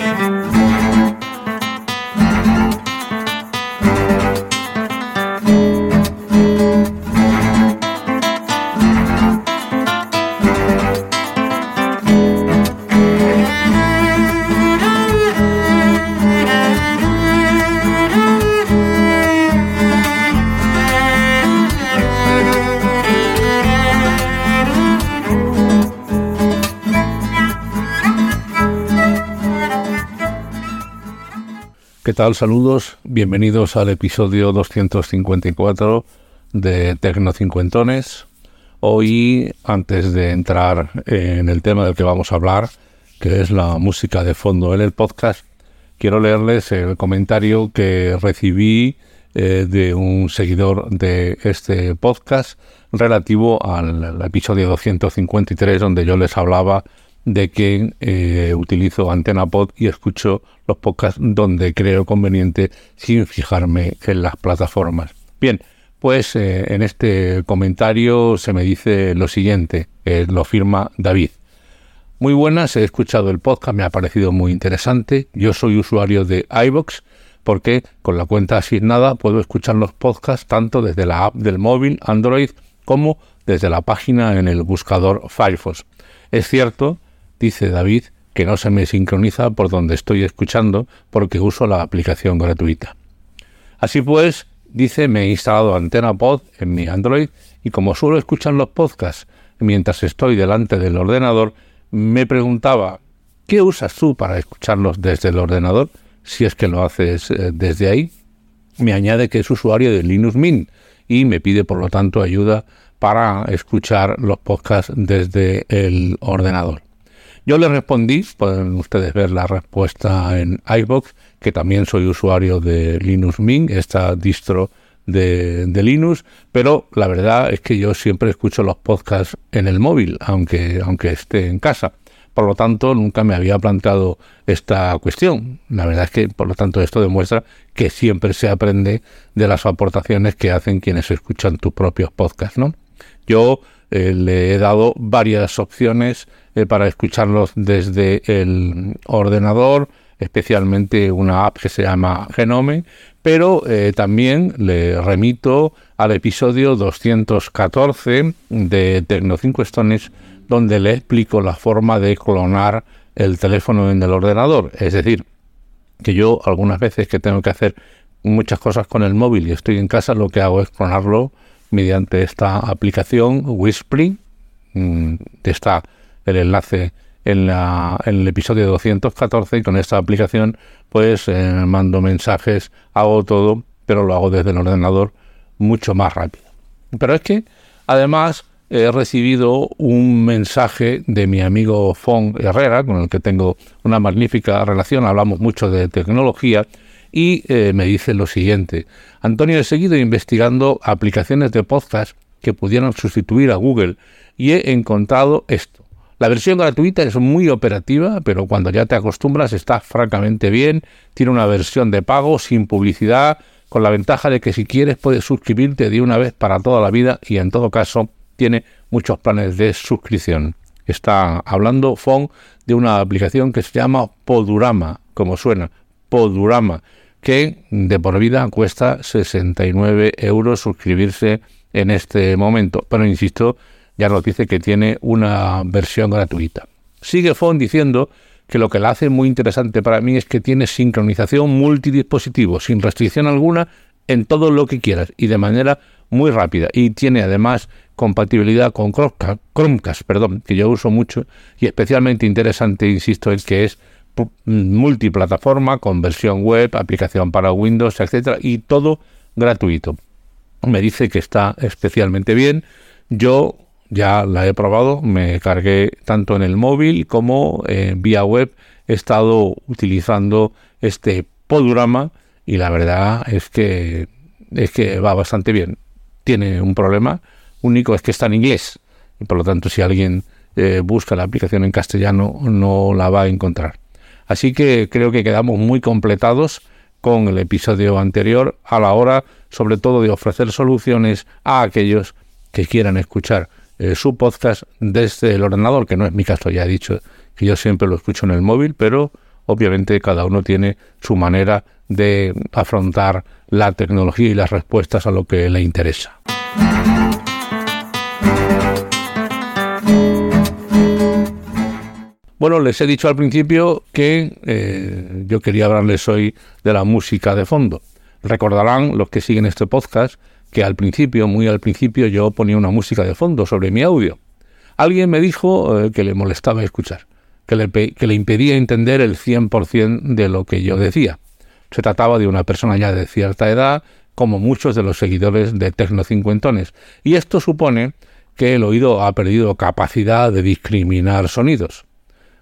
Thank you. ¿Qué tal? Saludos, bienvenidos al episodio 254 de Tecno Cincuentones. Hoy, antes de entrar en el tema del que vamos a hablar, que es la música de fondo en el podcast, quiero leerles el comentario que recibí eh, de un seguidor de este podcast relativo al episodio 253 donde yo les hablaba de que eh, utilizo Antena Pod y escucho los podcasts donde creo conveniente sin fijarme en las plataformas. Bien, pues eh, en este comentario se me dice lo siguiente, lo firma David. Muy buenas, he escuchado el podcast, me ha parecido muy interesante. Yo soy usuario de iBox porque con la cuenta asignada puedo escuchar los podcasts tanto desde la app del móvil Android como desde la página en el buscador Firefox. Es cierto dice David que no se me sincroniza por donde estoy escuchando porque uso la aplicación gratuita. Así pues, dice, me he instalado Antena Pod en mi Android y como suelo escuchar los podcasts mientras estoy delante del ordenador, me preguntaba, ¿qué usas tú para escucharlos desde el ordenador? Si es que lo haces eh, desde ahí. Me añade que es usuario de Linux Mint y me pide por lo tanto ayuda para escuchar los podcasts desde el ordenador. Yo le respondí, pueden ustedes ver la respuesta en iBox, que también soy usuario de Linux Mint, esta distro de, Linux, pero la verdad es que yo siempre escucho los podcasts en el móvil, aunque, aunque esté en casa. Por lo tanto, nunca me había planteado esta cuestión. La verdad es que, por lo tanto, esto demuestra que siempre se aprende de las aportaciones que hacen quienes escuchan tus propios podcasts, ¿no? Yo eh, le he dado varias opciones eh, para escucharlos desde el ordenador, especialmente una app que se llama Genome, pero eh, también le remito al episodio 214 de Tecno 5 Stones, donde le explico la forma de clonar el teléfono en el ordenador. Es decir, que yo algunas veces que tengo que hacer muchas cosas con el móvil y estoy en casa, lo que hago es clonarlo mediante esta aplicación Whispering. Mm, está el enlace en, la, en el episodio 214 y con esta aplicación pues eh, mando mensajes, hago todo, pero lo hago desde el ordenador mucho más rápido. Pero es que además he recibido un mensaje de mi amigo Fon Herrera, con el que tengo una magnífica relación, hablamos mucho de tecnología, y eh, me dice lo siguiente. Antonio, he seguido investigando aplicaciones de podcast que pudieran sustituir a Google y he encontrado esto. La versión gratuita es muy operativa, pero cuando ya te acostumbras está francamente bien. Tiene una versión de pago sin publicidad, con la ventaja de que si quieres puedes suscribirte de una vez para toda la vida y en todo caso tiene muchos planes de suscripción. Está hablando Fon de una aplicación que se llama Podurama, como suena, Podurama que de por vida cuesta 69 euros suscribirse en este momento. Pero insisto, ya nos dice que tiene una versión gratuita. Sigue Fon diciendo que lo que la hace muy interesante para mí es que tiene sincronización multidispositivo, sin restricción alguna, en todo lo que quieras y de manera muy rápida. Y tiene además compatibilidad con Chromecast, perdón, que yo uso mucho y especialmente interesante, insisto, es que es multiplataforma con versión web, aplicación para Windows, etcétera, y todo gratuito. Me dice que está especialmente bien. Yo ya la he probado, me cargué tanto en el móvil como eh, vía web he estado utilizando este podurama y la verdad es que es que va bastante bien. Tiene un problema único es que está en inglés y por lo tanto si alguien eh, busca la aplicación en castellano no la va a encontrar. Así que creo que quedamos muy completados con el episodio anterior a la hora sobre todo de ofrecer soluciones a aquellos que quieran escuchar eh, su podcast desde el ordenador, que no es mi caso, ya he dicho que yo siempre lo escucho en el móvil, pero obviamente cada uno tiene su manera de afrontar la tecnología y las respuestas a lo que le interesa. Bueno, les he dicho al principio que eh, yo quería hablarles hoy de la música de fondo. Recordarán los que siguen este podcast que al principio, muy al principio, yo ponía una música de fondo sobre mi audio. Alguien me dijo eh, que le molestaba escuchar, que le, que le impedía entender el 100% de lo que yo decía. Se trataba de una persona ya de cierta edad, como muchos de los seguidores de Tecno Cincuentones, y esto supone que el oído ha perdido capacidad de discriminar sonidos.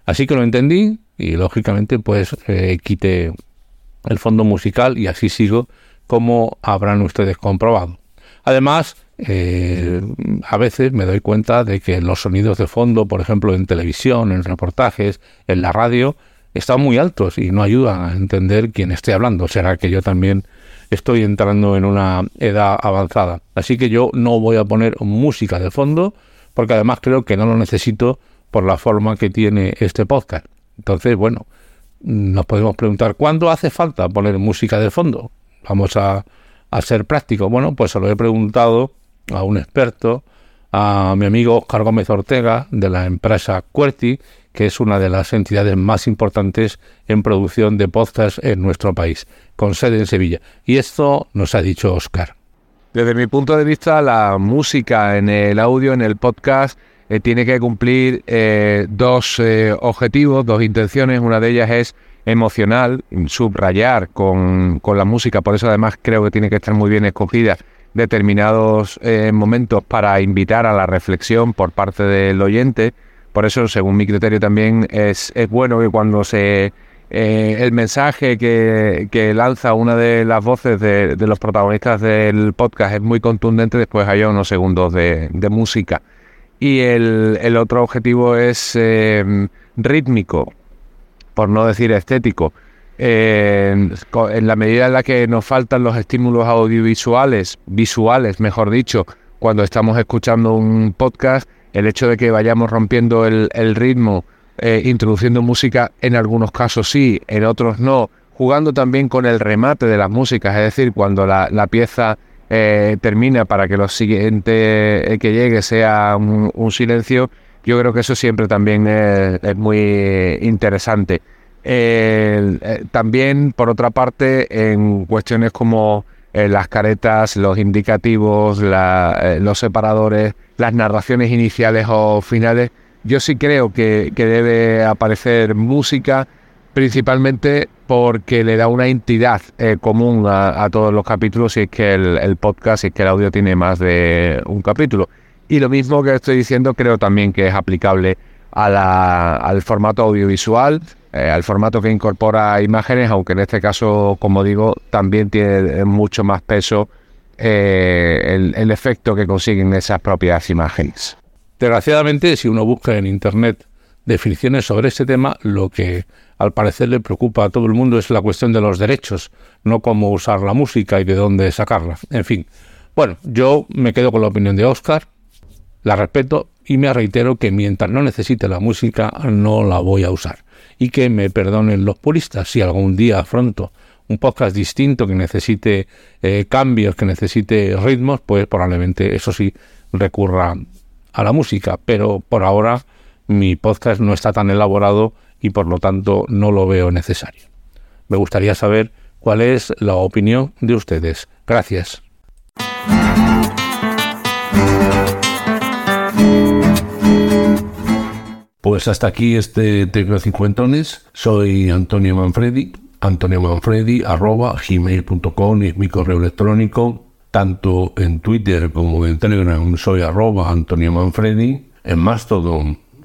Así que lo entendí y lógicamente pues eh, quité el fondo musical y así sigo como habrán ustedes comprobado. Además, eh, a veces me doy cuenta de que los sonidos de fondo, por ejemplo en televisión, en reportajes, en la radio, están muy altos y no ayudan a entender quién esté hablando. Será que yo también estoy entrando en una edad avanzada. Así que yo no voy a poner música de fondo porque además creo que no lo necesito por la forma que tiene este podcast. Entonces, bueno, nos podemos preguntar, ¿cuándo hace falta poner música de fondo? Vamos a, ser prácticos. Bueno, pues se lo he preguntado a un experto, a mi amigo Oscar Gómez Ortega, de la empresa Cuerti, que es una de las entidades más importantes en producción de podcast en nuestro país, con sede en Sevilla. Y esto nos ha dicho Oscar. Desde mi punto de vista, la música en el audio, en el podcast, eh, tiene que cumplir eh, dos eh, objetivos, dos intenciones. Una de ellas es emocional, subrayar con, con, la música, por eso además creo que tiene que estar muy bien escogida determinados momentos para invitar a la reflexión por parte del oyente. Por eso, según mi criterio, también es, es bueno que cuando se el mensaje que, que, lanza una de las voces de, de, los protagonistas del podcast es muy contundente, después haya unos segundos de, de música y el, otro objetivo es em, rítmico, por no decir estético. en la medida en la que nos faltan los estímulos audiovisuales, visuales, mejor dicho, cuando estamos escuchando un podcast, el hecho de que vayamos rompiendo el, ritmo, eh, introduciendo música, en algunos casos sí, en otros no, jugando también con el remate de las músicas, es decir, cuando la, la pieza eh, termina para que lo siguiente eh, que llegue sea un, silencio, yo creo que eso siempre también es, muy interesante. Eh, también, por otra parte, en cuestiones como las caretas, los indicativos, los separadores, las narraciones iniciales o finales, yo sí creo que debe aparecer música principalmente porque le da una entidad eh, común a, todos los capítulos y es que el, podcast y es que el audio tiene más de un capítulo. Y lo mismo que estoy diciendo creo también que es aplicable al formato audiovisual, eh, al formato que incorpora imágenes, aunque en este caso, como digo, también tiene mucho más peso eh, el, el efecto que consiguen esas propias imágenes. Desgraciadamente, si uno busca en Internet definiciones sobre este tema, lo que al parecer le preocupa a todo el mundo es la cuestión de los derechos, no cómo usar la música y de dónde sacarla. En fin, bueno, yo me quedo con la opinión de Oscar, la respeto y me reitero que mientras no necesite la música no la voy a usar. Y que me perdonen los puristas si algún día afronto un podcast distinto que necesite eh, cambios, que necesite ritmos, pues probablemente eso sí recurra a la música. Pero por ahora mi podcast no está tan elaborado y por lo tanto no lo veo necesario. Me gustaría saber cuál es la opinión de ustedes. Gracias. Pues hasta aquí este Tecno Cincuentones. Soy Antonio Manfredi. Antonio Manfredi arroba gmail.com es mi correo electrónico. Tanto en Twitter como en Telegram soy arroba Antonio Manfredi. En Mastodon